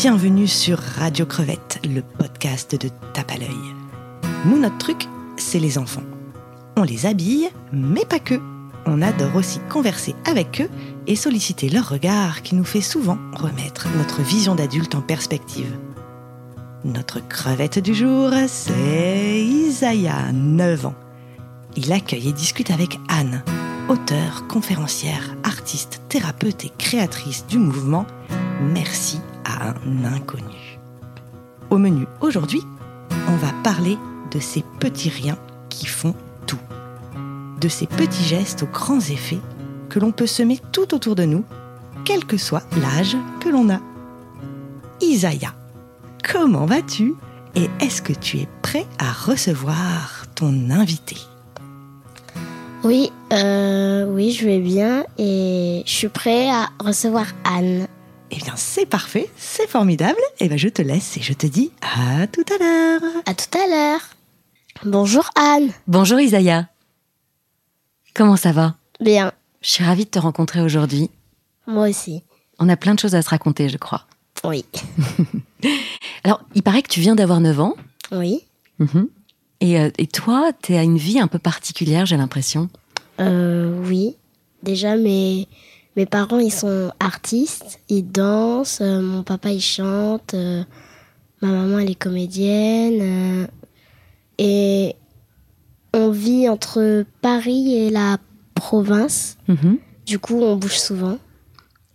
bienvenue sur Radio Crevette, le podcast de Tape à l'œil. Nous, notre truc, c'est les enfants. On les habille, mais pas que. On adore aussi converser avec eux et solliciter leur regard qui nous fait souvent remettre notre vision d'adulte en perspective. Notre crevette du jour, c'est Isaiah, 9 ans. Il accueille et discute avec Anne, auteure, conférencière, artiste, thérapeute et créatrice du mouvement Merci inconnu. Au menu aujourd'hui, on va parler de ces petits riens qui font tout. De ces petits gestes aux grands effets que l'on peut semer tout autour de nous, quel que soit l'âge que l'on a. Isaiah, comment vas-tu et est-ce que tu es prêt à recevoir ton invité? Oui, euh, oui, je vais bien et je suis prêt à recevoir Anne. Eh bien, c'est parfait, c'est formidable. Eh bien, je te laisse et je te dis à tout à l'heure. À tout à l'heure. Bonjour Anne. Bonjour Isaiah. Comment ça va? Bien, Je suis ravie de te rencontrer aujourd'hui. moi aussi. On a plein de choses à se raconter, je crois. Oui. Alors, il paraît que tu viens d'avoir 9 ans. Oui. Mhm. Et, euh, et toi, tu as une vie un peu particulière, j'ai l'impression. Euh, oui. Déjà, mes, mes parents, ils sont artistes. Ils dansent. euh, mon papa, il chante. euh, ma maman, elle est comédienne. euh, et on vit entre Paris et la province. Mhm. Du coup, on bouge souvent.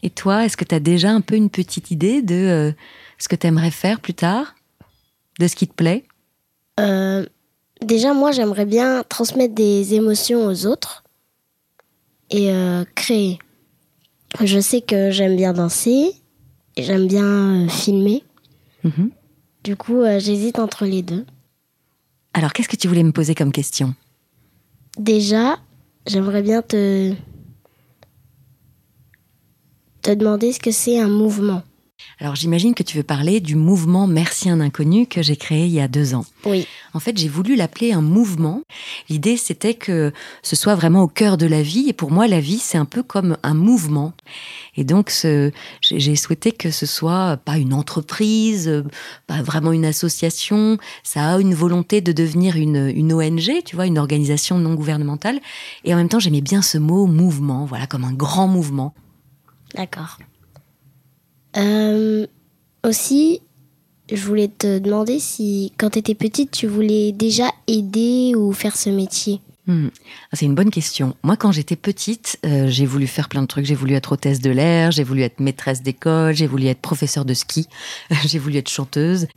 Et toi, est-ce que tu as déjà un peu une petite idée de ce que tu aimerais faire plus tard? De ce qui te plaît? Euh, déjà, moi, j'aimerais bien transmettre des émotions aux autres et euh, créer. Je sais que j'aime bien danser et j'aime bien euh, filmer. Mhm. Du coup, euh, j'hésite entre les deux. Alors, qu'est-ce que tu voulais me poser comme question? Déjà, j'aimerais bien te te demander ce que c'est un mouvement. Alors, j'imagine que tu veux parler du mouvement Merci un inconnu que j'ai créé il y a deux ans. Oui. En fait, j'ai voulu l'appeler un mouvement. L'idée, c'était que ce soit vraiment au cœur de la vie. Et pour moi, la vie, c'est un peu comme un mouvement. Et donc, ce- j'ai souhaité que ce soit pas une entreprise, pas vraiment une association. Ça a une volonté de devenir une, une ONG, tu vois, une organisation non gouvernementale. Et en même temps, j'aimais bien ce mot mouvement, voilà, comme un grand mouvement. D'accord. Euh, aussi, je voulais te demander si, quand tu étais petite, tu voulais déjà aider ou faire ce métier? Hmm. Ah, C'est une bonne question. Moi, quand j'étais petite, euh, j'ai voulu faire plein de trucs. J'ai voulu être hôtesse de l'air, j'ai voulu être maîtresse d'école, j'ai voulu être professeur de ski, j'ai voulu être chanteuse.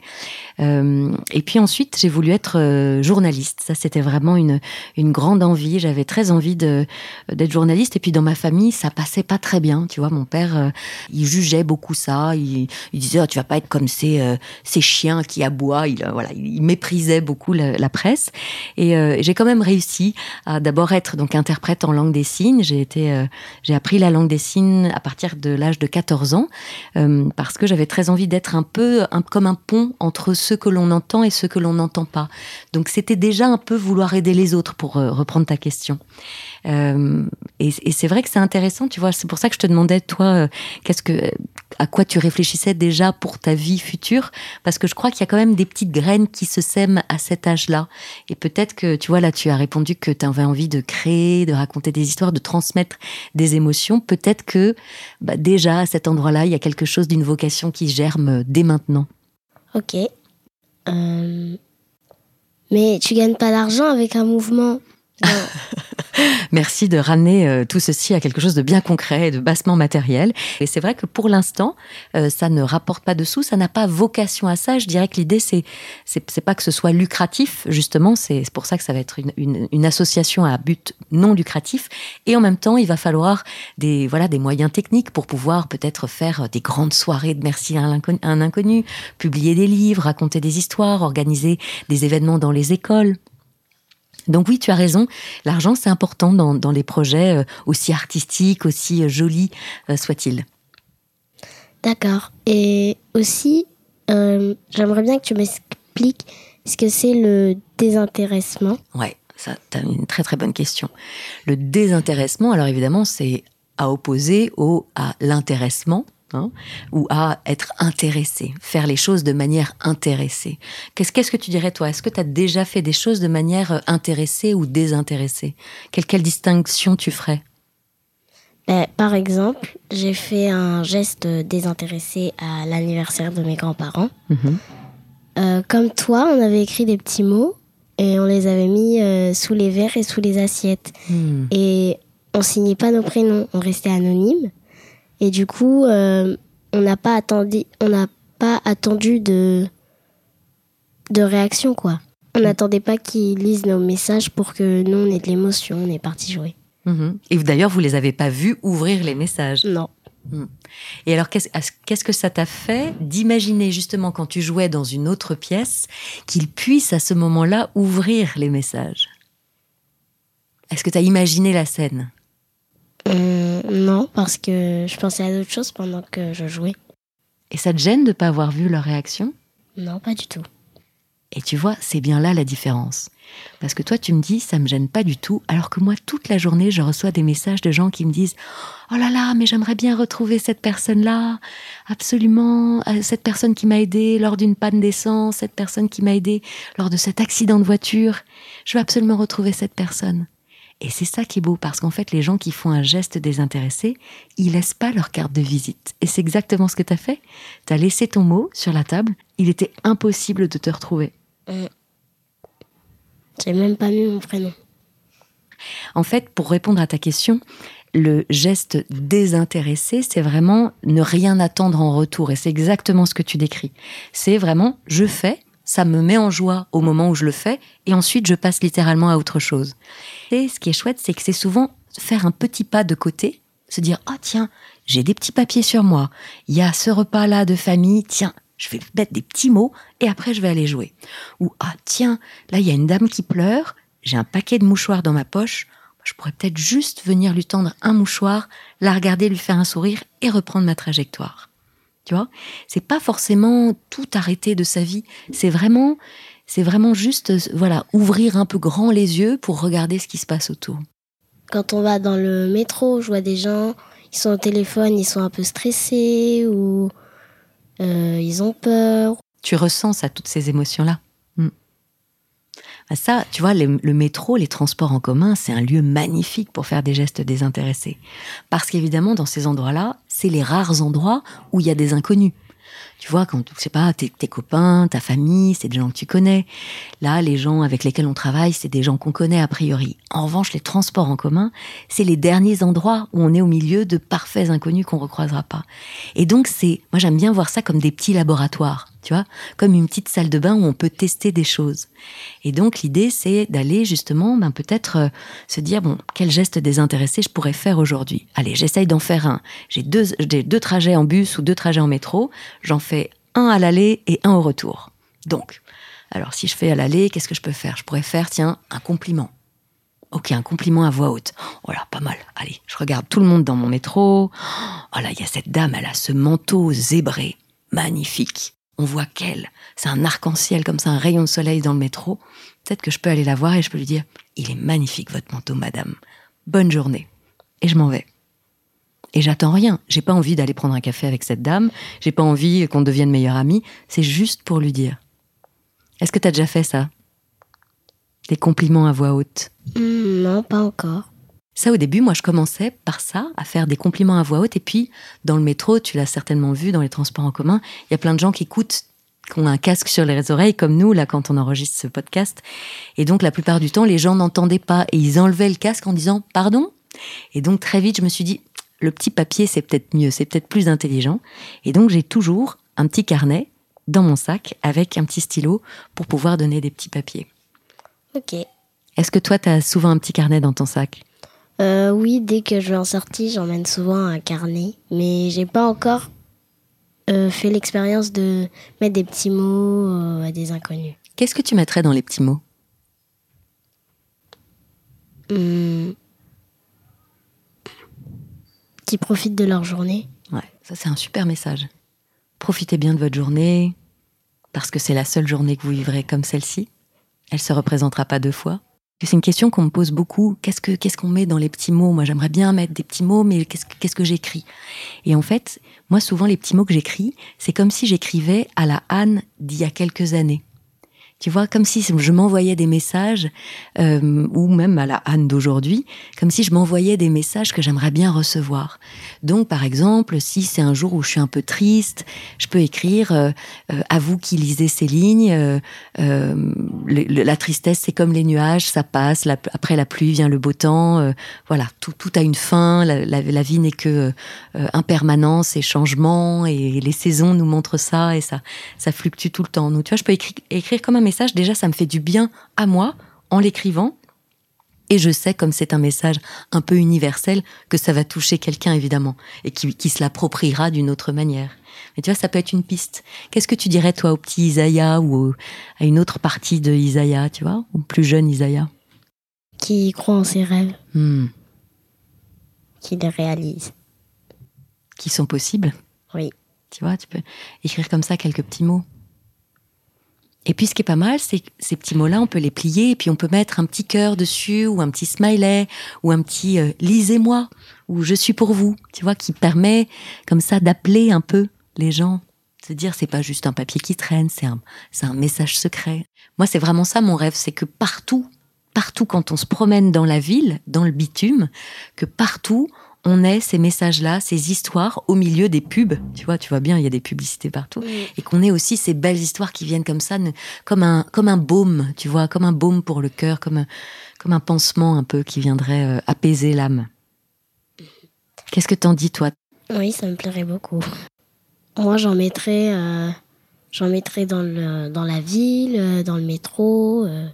Euh, et puis ensuite, j'ai voulu être euh, journaliste. Ça, c'était vraiment une, une grande envie. J'avais très envie d'être journaliste. Et puis dans ma famille, ça passait pas très bien. Tu vois, mon père, il jugeait beaucoup ça. Il, disait, oh, tu vas pas être comme ces, ces chiens qui aboient. Il, voilà, il méprisait beaucoup la, presse. Et j'ai quand même réussi à d'abord être donc interprète en langue des signes. J'ai été, euh, j'ai appris la langue des signes à partir de l'âge de 14 ans euh, parce que j'avais très envie d'être un peu comme un pont entre ceux que l'on entend et ceux que l'on n'entend pas. Donc c'était déjà un peu vouloir aider les autres pour euh, reprendre ta question. Euh, et et c'est vrai que c'est intéressant, tu vois. C'est pour ça que je te demandais, toi, euh, qu'est-ce que, à quoi tu réfléchissais déjà pour ta vie future, parce que je crois qu'il y a quand même des petites graines qui se sèment à cet âge-là. Et peut-être que, tu vois, là, tu as répondu que tu avais envie de créer, de raconter des histoires, de transmettre des émotions. Peut-être que, bah, déjà à cet endroit-là, il y a quelque chose d'une vocation qui germe dès maintenant. Ok. Euh, Mais tu gagnes pas d'argent avec un mouvement. Merci de ramener euh, tout ceci à quelque chose de bien concret et de bassement matériel. Et c'est vrai que pour l'instant, euh, ça ne rapporte pas de sous, ça n'a pas vocation à ça. Je dirais que l'idée, c'est c'est pas que ce soit lucratif, justement. C'est pour ça que ça va être une, une, une association à but non lucratif. Et en même temps, il va falloir des voilà des moyens techniques pour pouvoir peut-être faire des grandes soirées de merci à un inconnu, publier des livres, raconter des histoires, organiser des événements dans les écoles. Donc oui, tu as raison. L'argent, c'est important dans, dans les projets euh, aussi artistiques, aussi euh, jolis euh, soient-ils. D'accord. Et aussi, euh, j'aimerais bien que tu m'expliques ce que c'est le désintéressement. Ouais, ça, t'as une très très bonne question. Le désintéressement, alors évidemment, c'est à opposer au à l'intéressement. Hein, ou à être intéressé, faire les choses de manière intéressée. Qu'est-ce qu'est-ce que tu dirais toi? Est-ce que tu as déjà fait des choses de manière euh, intéressée ou désintéressée? Quelle, quelle distinction tu ferais? Ben, par exemple, j'ai fait un geste désintéressé à l'anniversaire de mes grands-parents. Mhm. Euh, comme toi, on avait écrit des petits mots et on les avait mis euh, sous les verres et sous les assiettes. Hmm. Et on signait pas nos prénoms, on restait anonyme. Et du coup, euh, on n'a pas attendu, on n'a pas attendu de de réaction quoi. On n'attendait pas qu'ils lisent nos messages pour que nous on ait de l'émotion, on est parti jouer. Mhm. Et d'ailleurs, vous les avez pas vus ouvrir les messages. Non. Et alors, qu'est-ce qu'est-ce que ça t'a fait d'imaginer justement quand tu jouais dans une autre pièce qu'ils puissent à ce moment-là ouvrir les messages? Est-ce que tu as imaginé la scène? Euh, non, parce que je pensais à d'autres choses pendant que je jouais. Et ça te gêne de pas avoir vu leur réaction? Non, pas du tout. Et tu vois, c'est bien là la différence. Parce que toi, tu me dis, ça me gêne pas du tout, alors que moi, toute la journée, je reçois des messages de gens qui me disent, oh là là, mais j'aimerais bien retrouver cette personne-là, absolument, euh, cette personne qui m'a aidé lors d'une panne d'essence, cette personne qui m'a aidé lors de cet accident de voiture. Je veux absolument retrouver cette personne. Et c'est ça qui est beau, parce qu'en fait, les gens qui font un geste désintéressé, ils laissent pas leur carte de visite. Et c'est exactement ce que tu as fait. Tu as laissé ton mot sur la table, il était impossible de te retrouver. J'ai même pas mis mon prénom. En fait, pour répondre à ta question, le geste désintéressé, c'est vraiment ne rien attendre en retour. Et c'est exactement ce que tu décris. C'est vraiment, je fais, ça me met en joie au moment où je le fais, et ensuite je passe littéralement à autre chose. Et ce qui est chouette, c'est que c'est souvent faire un petit pas de côté, se dire, ah tiens, j'ai des petits papiers sur moi, il y a ce repas-là de famille, tiens, je vais mettre des petits mots, et après je vais aller jouer. Ou, ah tiens, là il y a une dame qui pleure, j'ai un paquet de mouchoirs dans ma poche, je pourrais peut-être juste venir lui tendre un mouchoir, la regarder, lui faire un sourire et reprendre ma trajectoire. Tu vois, c'est pas forcément tout arrêter de sa vie. C'est vraiment, c'est vraiment juste, voilà, ouvrir un peu grand les yeux pour regarder ce qui se passe autour. Quand on va dans le métro, je vois des gens, ils sont au téléphone, ils sont un peu stressés ou euh, ils ont peur. Tu ressens ça, toutes ces émotions-là? Mm. Ah, Ça, tu vois, le, métro, les transports en commun, c'est un lieu magnifique pour faire des gestes désintéressés. Parce qu'évidemment, dans ces endroits-là, c'est les rares endroits où il y a des inconnus. Tu vois, quand, je sais pas, tes, tes copains, ta famille, c'est des gens que tu connais. Là, les gens avec lesquels on travaille, c'est des gens qu'on connaît a priori. En revanche, les transports en commun, c'est les derniers endroits où on est au milieu de parfaits inconnus qu'on recroisera pas. Et donc, c'est, moi, j'aime bien voir ça comme des petits laboratoires, tu vois, comme une petite salle de bain où on peut tester des choses. Et donc, l'idée, c'est d'aller justement, ben, peut-être euh, se dire, bon, quel geste désintéressé je pourrais faire aujourd'hui? Allez, j'essaye d'en faire un. J'ai deux, deux trajets en bus ou deux trajets en métro. J'en fais un à l'aller et un au retour. Donc, alors si je fais à l'aller, qu'est-ce que je peux faire? Je pourrais faire, tiens, un compliment. Ok, un compliment à voix haute. Oh là, pas mal. Allez, je regarde tout le monde dans mon métro. Oh là, il y a cette dame, elle a ce manteau zébré. Magnifique. On voit qu'elle. C'est un arc-en-ciel comme ça, un rayon de soleil dans le métro. Peut-être que je peux aller la voir et je peux lui dire Il est magnifique votre manteau, madame. Bonne journée. Et je m'en vais. Et j'attends rien. J'ai pas envie d'aller prendre un café avec cette dame. J'ai pas envie qu'on devienne meilleurs amis. C'est juste pour lui dire. Est-ce que t'as déjà fait ça? Des compliments à voix haute? Non, pas encore. Ça, au début, moi, je commençais par ça, à faire des compliments à voix haute. Et puis, dans le métro, tu l'as certainement vu, dans les transports en commun, il y a plein de gens qui écoutent, qui ont un casque sur les oreilles, comme nous, là, quand on enregistre ce podcast. Et donc, la plupart du temps, les gens n'entendaient pas. Et ils enlevaient le casque en disant « Pardon ?» Et donc, très vite, je me suis dit « Le petit papier, c'est peut-être mieux, c'est peut-être plus intelligent. » Et donc, j'ai toujours un petit carnet dans mon sac avec un petit stylo pour pouvoir donner des petits papiers. Ok. Est-ce que toi, tu as souvent un petit carnet dans ton sac? Euh, oui, dès que je vais en sortie, j'emmène souvent un carnet, mais j'ai pas encore euh, fait l'expérience de mettre des petits mots euh, à des inconnus. Qu'est-ce que tu mettrais dans les petits mots? Hmm. Qui profitent de leur journée. Ouais, ça c'est un super message. Profitez bien de votre journée, parce que c'est la seule journée que vous vivrez comme celle-ci. Elle se représentera pas deux fois. C'est une question qu'on me pose beaucoup. Qu'est-ce que qu'on met dans les petits mots? Moi, j'aimerais bien mettre des petits mots, mais qu'est-ce qu'est-ce que j'écris? Et en fait, moi, souvent, les petits mots que j'écris, c'est comme si j'écrivais à la Anne d'il y a quelques années. Tu vois, comme si je m'envoyais des messages, euh, ou même à la Anne d'aujourd'hui, comme si je m'envoyais des messages que j'aimerais bien recevoir. Donc, par exemple, si c'est un jour où je suis un peu triste, je peux écrire euh, euh, à vous qui lisez ces lignes. euh, euh, la tristesse, c'est comme les nuages, ça passe. après la pluie vient le beau temps. euh, voilà, tout, a une fin. La, vie n'est que euh, impermanence et changement, et les saisons nous montrent ça, et ça, ça fluctue tout le temps. Donc, tu vois, je peux écrire, écrire comme un message. Déjà, ça me fait du bien à moi en l'écrivant. Et je sais, comme c'est un message un peu universel, que ça va toucher quelqu'un, évidemment, et qui, qui se l'appropriera d'une autre manière. Mais tu vois, ça peut être une piste. Qu'est-ce que tu dirais, toi, au petit Isaïa ou au- à une autre partie de Isaïa, tu vois, au plus jeune Isaïa? Qui croit en ses rêves, Hmm. qui les réalise. Qui sont possibles Oui. Tu vois, tu peux écrire comme ça quelques petits mots. Et puis, ce qui est pas mal, c'est ces petits mots-là, on peut les plier et puis on peut mettre un petit cœur dessus ou un petit smiley ou un petit euh, lisez-moi ou je suis pour vous, tu vois, qui permet comme ça d'appeler un peu les gens. Se dire, c'est pas juste un papier qui traîne, c'est un, c'est un message secret. Moi, c'est vraiment ça mon rêve, c'est que partout, partout quand on se promène dans la ville, dans le bitume, que partout, on ait ces messages-là, ces histoires au milieu des pubs. Tu vois, tu vois bien, il y a des publicités partout. Et qu'on ait aussi ces belles histoires qui viennent comme ça, comme un, comme un baume, tu vois, comme un baume pour le cœur, comme un, comme un pansement un peu qui viendrait euh, apaiser l'âme. Qu'est-ce que t'en dis, toi? Oui, ça me plairait beaucoup. Moi, j'en mettrais, euh, j'en mettrais dans, le, dans la ville, euh, dans le métro, euh,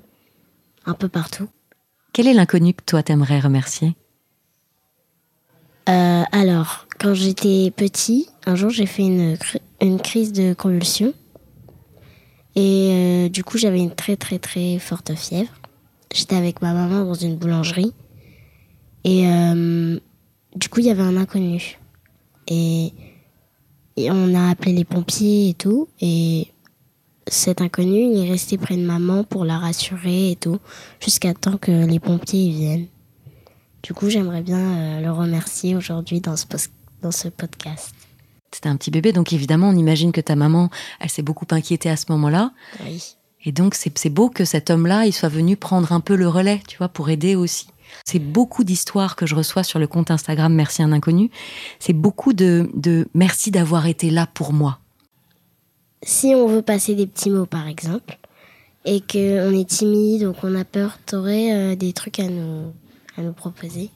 un peu partout. Quel est l'inconnu que toi t'aimerais remercier? Euh, alors, quand j'étais petit, un jour, j'ai fait une, une crise de convulsion. Et euh, du coup, j'avais une très, très, très forte fièvre. J'étais avec ma maman dans une boulangerie. Et euh, du coup, il y avait un inconnu. Et, on a appelé les pompiers et tout. Et cet inconnu, il est resté près de maman pour la rassurer et tout, jusqu'à temps que les pompiers viennent. Du coup, j'aimerais bien euh, le remercier aujourd'hui dans ce, dans ce podcast. C'était un petit bébé, donc évidemment, on imagine que ta maman, elle s'est beaucoup inquiétée à ce moment-là. Oui. Et donc, c'est c'est beau que cet homme-là, il soit venu prendre un peu le relais, tu vois, pour aider aussi. C'est beaucoup d'histoires que je reçois sur le compte Instagram Merci un inconnu. C'est beaucoup de, de merci d'avoir été là pour moi. Si on veut passer des petits mots, par exemple, et qu'on est timide ou qu'on a peur, t'aurais euh, des trucs à nous, proposer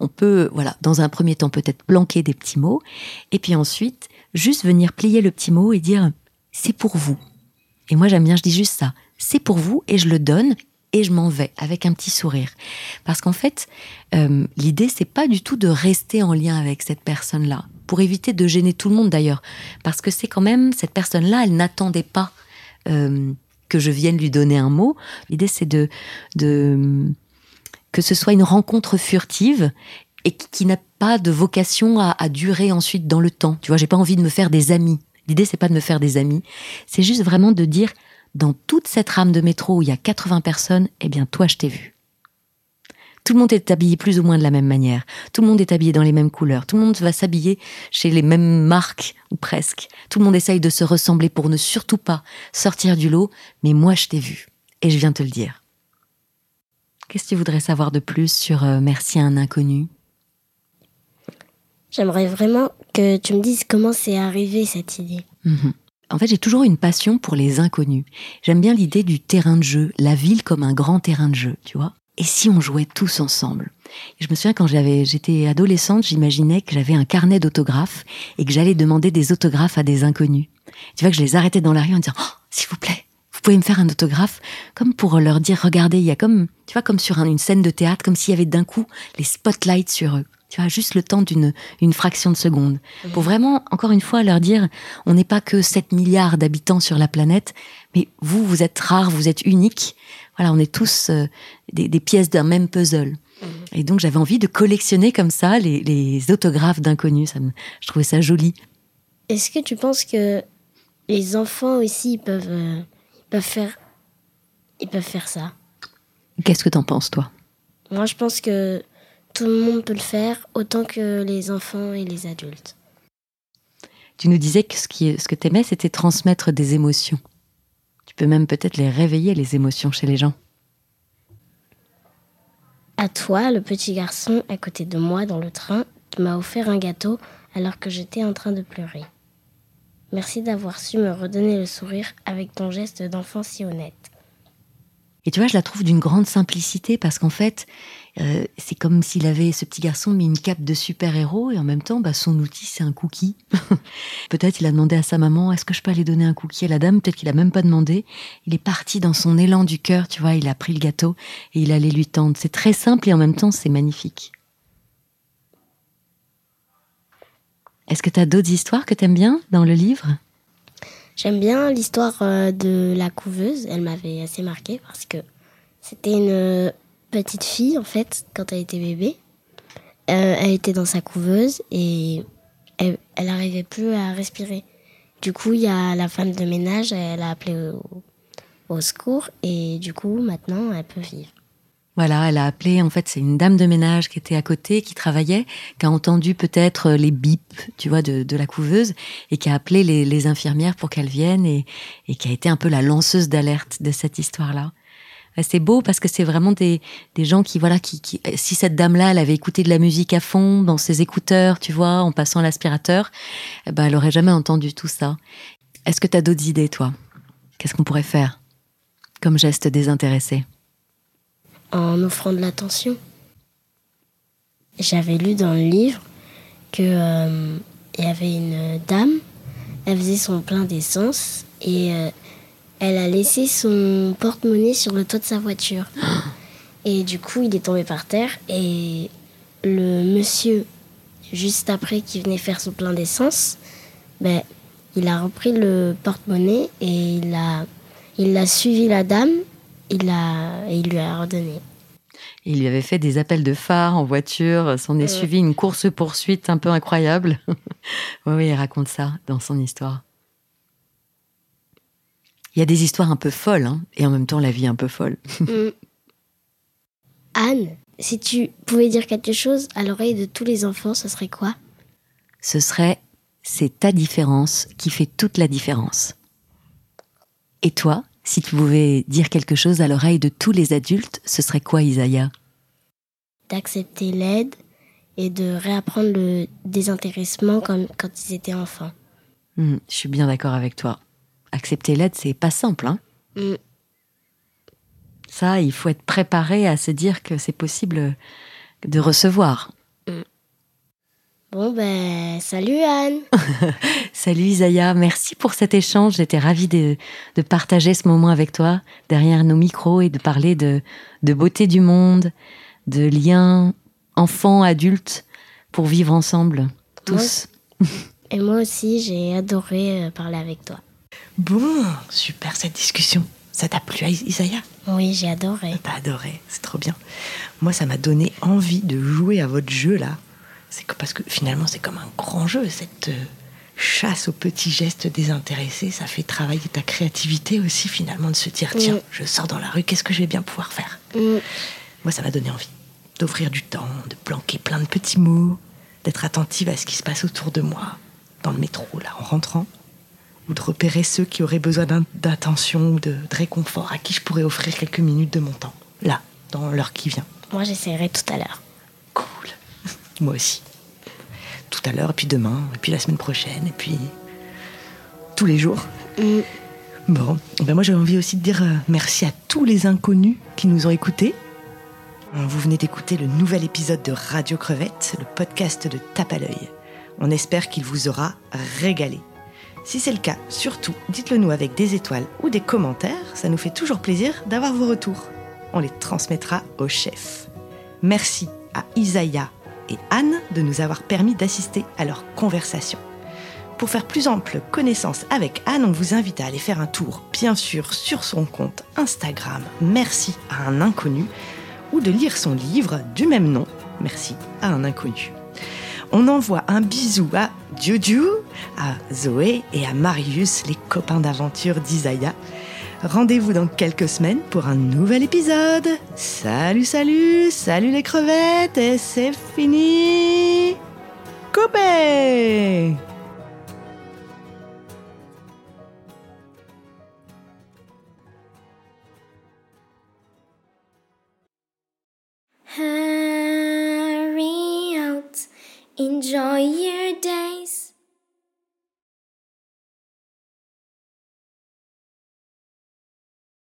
On peut, voilà, dans un premier temps, peut-être planquer des petits mots, et puis ensuite, juste venir plier le petit mot et dire c'est pour vous. Et moi, j'aime bien, je dis juste ça. C'est pour vous, et je le donne, et je m'en vais avec un petit sourire. Parce qu'en fait, euh, l'idée, c'est pas du tout de rester en lien avec cette personne-là, pour éviter de gêner tout le monde d'ailleurs. Parce que c'est quand même, cette personne-là, elle n'attendait pas euh, que je vienne lui donner un mot. L'idée, c'est de que ce soit une rencontre furtive et qui, n'a pas de vocation à, à durer ensuite dans le temps. Tu vois, j'ai pas envie de me faire des amis. L'idée, c'est pas de me faire des amis. C'est juste vraiment de dire, dans toute cette rame de métro où il y a 80 personnes, eh bien, toi, je t'ai vu. Tout le monde est habillé plus ou moins de la même manière. Tout le monde est habillé dans les mêmes couleurs. Tout le monde va s'habiller chez les mêmes marques, ou presque. Tout le monde essaye de se ressembler pour ne surtout pas sortir du lot. Mais moi, je t'ai vu. Et je viens te le dire. Qu'est-ce que tu voudrais savoir de plus sur euh, Merci à un inconnu? J'aimerais vraiment que tu me dises comment c'est arrivé cette idée. Mhm. En fait, j'ai toujours une passion pour les inconnus. J'aime bien l'idée du terrain de jeu, la ville comme un grand terrain de jeu, tu vois. Et si on jouait tous ensemble? Je me souviens quand j'avais, j'étais adolescente, j'imaginais que j'avais un carnet d'autographes et que j'allais demander des autographes à des inconnus. Tu vois que je les arrêtais dans la rue en disant oh, s'il vous plaît, pouvez me faire un autographe, comme pour leur dire regardez, il y a comme, tu vois, comme sur un- une scène de théâtre, comme s'il y avait d'un coup les spotlights sur eux. Tu vois, juste le temps d'une une fraction de seconde. Pour vraiment, encore une fois, leur dire, on n'est pas que 7 milliards d'habitants sur la planète, mais vous, vous êtes rares, vous êtes uniques. Voilà, on est tous euh, des, des pièces d'un même puzzle. Et donc, j'avais envie de collectionner comme ça les, les autographes d'inconnus. Ça me, je trouvais ça joli. Est-ce que tu penses que les enfants aussi peuvent, euh, peuvent faire, ils peuvent faire ça Qu'est-ce que t'en penses, toi? Moi, je pense que tout le monde peut le faire, autant que les enfants et les adultes. Tu nous disais que ce, qui, ce que t'aimais, c'était transmettre des émotions. Tu peux même peut-être les réveiller, les émotions chez les gens. À toi, le petit garçon à côté de moi dans le train, m'a offert un gâteau alors que j'étais en train de pleurer. Merci d'avoir su me redonner le sourire avec ton geste d'enfant si honnête. Et tu vois, je la trouve d'une grande simplicité parce qu'en fait, euh, c'est comme s'il avait, ce petit garçon, mis une cape de super-héros et en même temps, bah, son outil, c'est un cookie. Peut-être il a demandé à sa maman, est-ce que je peux aller donner un cookie à la dame? Peut-être qu'il a même pas demandé. Il est parti dans son élan du cœur, tu vois, il a pris le gâteau et il allait lui tendre. C'est très simple et en même temps, c'est magnifique. Est-ce que tu as d'autres histoires que tu aimes bien dans le livre? J'aime bien l'histoire euh, de la couveuse. Elle m'avait assez marqué parce que c'était une euh, petite fille, en fait, quand elle était bébé. Euh, elle était dans sa couveuse et elle n'arrivait plus à respirer. Du coup, il y a la femme de ménage, elle a appelé au secours et du coup, maintenant, elle peut vivre. Voilà, elle a appelé, en fait, c'est une dame de ménage qui était à côté, qui travaillait, qui a entendu peut-être les bips, tu vois, de, la couveuse, et qui a appelé les, infirmières pour qu'elles viennent, et, qui a été un peu la lanceuse d'alerte de cette histoire-là. C'est beau parce que c'est vraiment des, gens qui, voilà, qui, si cette dame-là, elle avait écouté de la musique à fond, dans ses écouteurs, tu vois, en passant l'aspirateur, eh ben, elle aurait jamais entendu tout ça. Est-ce que tu as d'autres idées, toi? Qu'est-ce qu'on pourrait faire comme geste désintéressé? En offrant de l'attention. J'avais lu dans le livre que euh, y avait une dame, elle faisait son plein d'essence et euh, elle a laissé son porte-monnaie sur le toit de sa voiture. Et du coup, il est tombé par terre et le monsieur, juste après, qui venait faire son plein d'essence, ben, il a repris le porte-monnaie et il il a suivi la dame il, a, il lui a redonné. Il lui avait fait des appels de phare en voiture, s'en est suivi une course-poursuite un peu incroyable. oui, oui, il raconte ça dans son histoire. Il y a des histoires un peu folles, hein, et en même temps la vie un peu folle. Mm. Anne, si tu pouvais dire quelque chose à l'oreille de tous les enfants, ce serait quoi? Ce serait c'est ta différence qui fait toute la différence. Et toi, si tu pouvais dire quelque chose à l'oreille de tous les adultes, ce serait quoi, Isaiah? D'accepter l'aide et de réapprendre le désintéressement comme quand ils étaient enfants. Hmm, je suis bien d'accord avec toi. Accepter l'aide, c'est pas simple, hein? Hmm. Ça, il faut être préparé à se dire que c'est possible de recevoir. Bon ben, salut Anne. salut Isaiah, merci pour cet échange. J'étais ravie de, partager ce moment avec toi derrière nos micros et de parler de, beauté du monde, de liens enfants-adultes pour vivre ensemble, tous. et moi aussi, j'ai adoré euh, parler avec toi. Bon, super cette discussion. Ça t'a plu, Isaiah Oui, j'ai adoré. T'as adoré, c'est trop bien. Moi, ça m'a donné envie de jouer à votre jeu là c'est parce que finalement, c'est comme un grand jeu, cette euh, chasse aux petits gestes désintéressés. Ça fait travailler ta créativité aussi, finalement, de se dire tiens, mm. je sors dans la rue, qu'est-ce que je vais bien pouvoir faire mm. Moi, ça m'a donné envie d'offrir du temps, de planquer plein de petits mots, d'être attentive à ce qui se passe autour de moi, dans le métro, là, en rentrant, ou de repérer ceux qui auraient besoin d'attention ou de, de réconfort, à qui je pourrais offrir quelques minutes de mon temps, là, dans l'heure qui vient. Moi, j'essaierai tout à l'heure. Cool. Moi aussi. Tout à l'heure, et puis demain, et puis la semaine prochaine, et puis tous les jours. Mm. Bon, ben moi j'avais envie aussi de dire euh, merci à tous les inconnus qui nous ont écoutés. Euh, vous venez d'écouter le nouvel épisode de Radio Crevette, le podcast de Tape à l'œil. On espère qu'il vous aura régalé. Si c'est le cas, surtout, dites-le nous avec des étoiles ou des commentaires, ça nous fait toujours plaisir d'avoir vos retours. On les transmettra au chef. Merci à Isaiah et Anne de nous avoir permis d'assister à leur conversation. Pour faire plus ample connaissance avec Anne, on vous invite à aller faire un tour, bien sûr, sur son compte Instagram Merci à un inconnu, ou de lire son livre du même nom, Merci à un inconnu. On envoie un bisou à Juju, à Zoé et à Marius, les copains d'aventure d'Isaiah. Rendez-vous dans quelques semaines pour un nouvel épisode. Salut, salut, salut les crevettes et c'est fini. Coupé